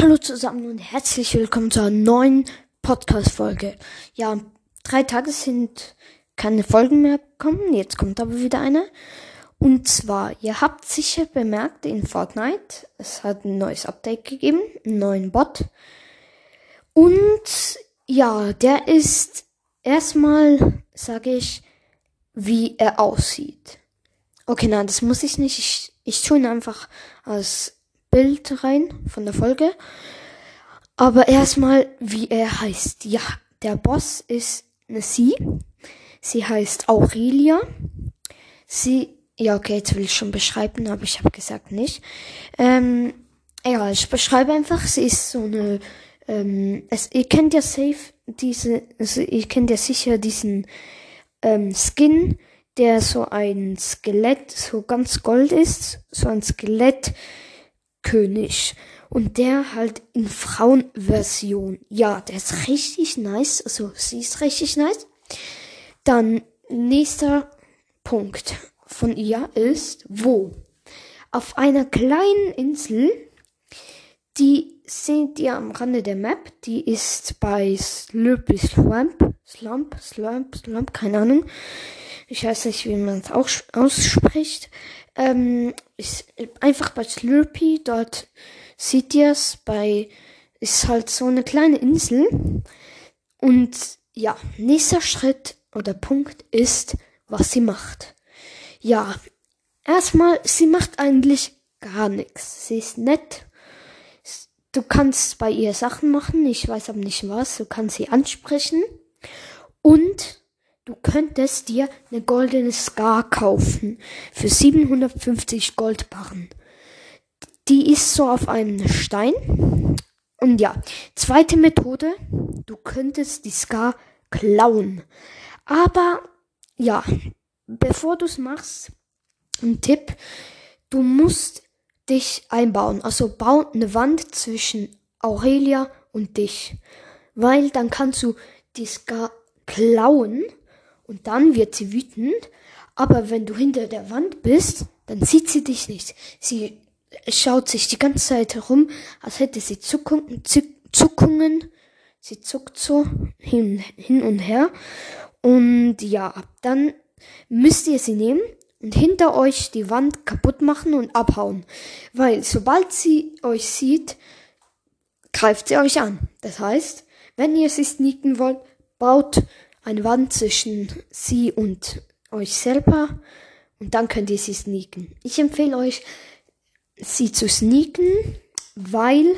Hallo zusammen und herzlich willkommen zu einer neuen Podcast-Folge. Ja, drei Tage sind keine Folgen mehr gekommen, jetzt kommt aber wieder eine. Und zwar, ihr habt sicher bemerkt in Fortnite, es hat ein neues Update gegeben, einen neuen Bot. Und ja, der ist erstmal, sage ich, wie er aussieht. Okay, nein, das muss ich nicht. Ich, ich tue ihn einfach als Bild rein von der Folge. Aber erstmal, wie er heißt. Ja, der Boss ist eine Sie. Sie heißt Aurelia. Sie, ja, okay, jetzt will ich schon beschreiben, aber ich habe gesagt nicht. Ähm, ja, ich beschreibe einfach, sie ist so eine, ähm, es, ihr kennt ja safe diese, also ihr kennt ja sicher diesen ähm, Skin, der so ein Skelett, so ganz gold ist, so ein Skelett, König. Und der halt in Frauenversion. Ja, der ist richtig nice. Also sie ist richtig nice. Dann nächster Punkt von ihr ist, wo? Auf einer kleinen Insel, die seht ihr am Rande der Map, die ist bei Slurpy Slump, Slump, Slump, Slump, keine Ahnung. Ich weiß nicht, wie man es ausspricht. Ähm, ist einfach bei Slurpy, dort seht ihr es, bei, ist halt so eine kleine Insel. Und ja, nächster Schritt oder Punkt ist, was sie macht. Ja, erstmal, sie macht eigentlich gar nichts. Sie ist nett. Du kannst bei ihr Sachen machen, ich weiß aber nicht was. Du kannst sie ansprechen. Und Du könntest dir eine goldene Scar kaufen für 750 Goldbarren. Die ist so auf einem Stein. Und ja, zweite Methode, du könntest die Scar klauen. Aber ja, bevor du es machst, ein Tipp, du musst dich einbauen. Also bau eine Wand zwischen Aurelia und dich. Weil dann kannst du die Scar klauen und dann wird sie wütend. Aber wenn du hinter der Wand bist, dann sieht sie dich nicht. Sie schaut sich die ganze Zeit herum, als hätte sie Zuckungen. Zuckungen. Sie zuckt so hin, hin und her. Und ja, dann müsst ihr sie nehmen hinter euch die Wand kaputt machen und abhauen. Weil sobald sie euch sieht, greift sie euch an. Das heißt, wenn ihr sie sneaken wollt, baut eine Wand zwischen sie und euch selber und dann könnt ihr sie sneaken. Ich empfehle euch, sie zu sneaken, weil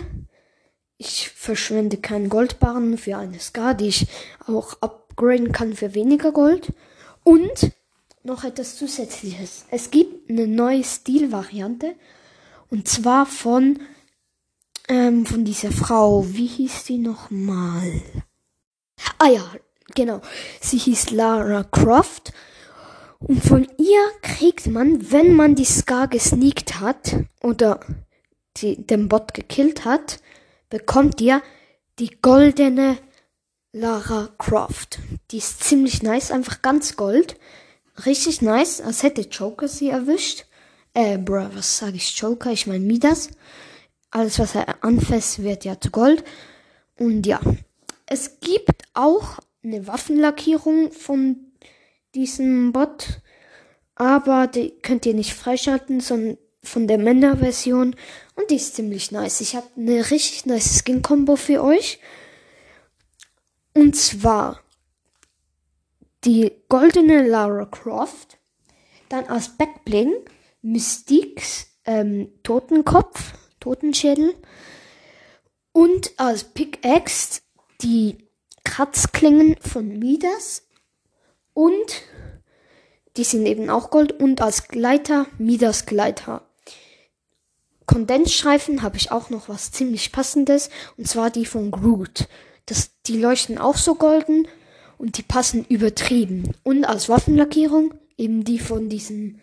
ich verschwende keinen Goldbarren für eine Scar, die ich auch upgraden kann für weniger Gold. Und noch etwas zusätzliches. Es gibt eine neue Stilvariante und zwar von ähm, von dieser Frau. Wie hieß die nochmal? Ah ja, Genau. Sie hieß Lara Croft. Und von ihr kriegt man, wenn man die Scar gesneakt hat oder die, den Bot gekillt hat, bekommt ihr die goldene Lara Croft. Die ist ziemlich nice, einfach ganz gold. Richtig nice, als hätte Joker sie erwischt. Äh, bro, was sage ich Joker? Ich meine Midas. Alles, was er anfasst, wird ja zu Gold. Und ja, es gibt auch eine Waffenlackierung von diesem Bot. Aber die könnt ihr nicht freischalten, sondern von der Männerversion. Und die ist ziemlich nice. Ich habe eine richtig nice Skin-Kombo für euch. Und zwar die goldene Lara Croft. Dann als Backbling Mystiques ähm, Totenkopf, Totenschädel. Und als Pickaxe die Kratzklingen von Midas und die sind eben auch Gold und als Gleiter Midas Gleiter. Kondensstreifen habe ich auch noch was ziemlich passendes und zwar die von Groot. Das, die leuchten auch so golden und die passen übertrieben. Und als Waffenlackierung eben die von diesem,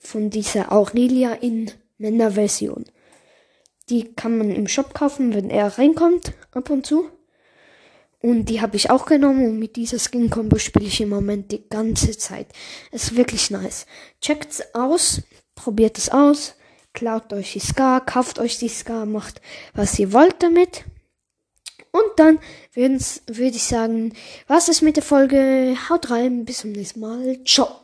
von dieser Aurelia in Männerversion. Die kann man im Shop kaufen, wenn er reinkommt, ab und zu. Und die habe ich auch genommen und mit dieser Skin Combo spiele ich im Moment die ganze Zeit. Ist wirklich nice. Checkt's aus, probiert es aus. klaut euch die Ska, kauft euch die Ska, macht was ihr wollt damit. Und dann würde ich sagen, was ist mit der Folge? Haut rein, bis zum nächsten Mal. Ciao.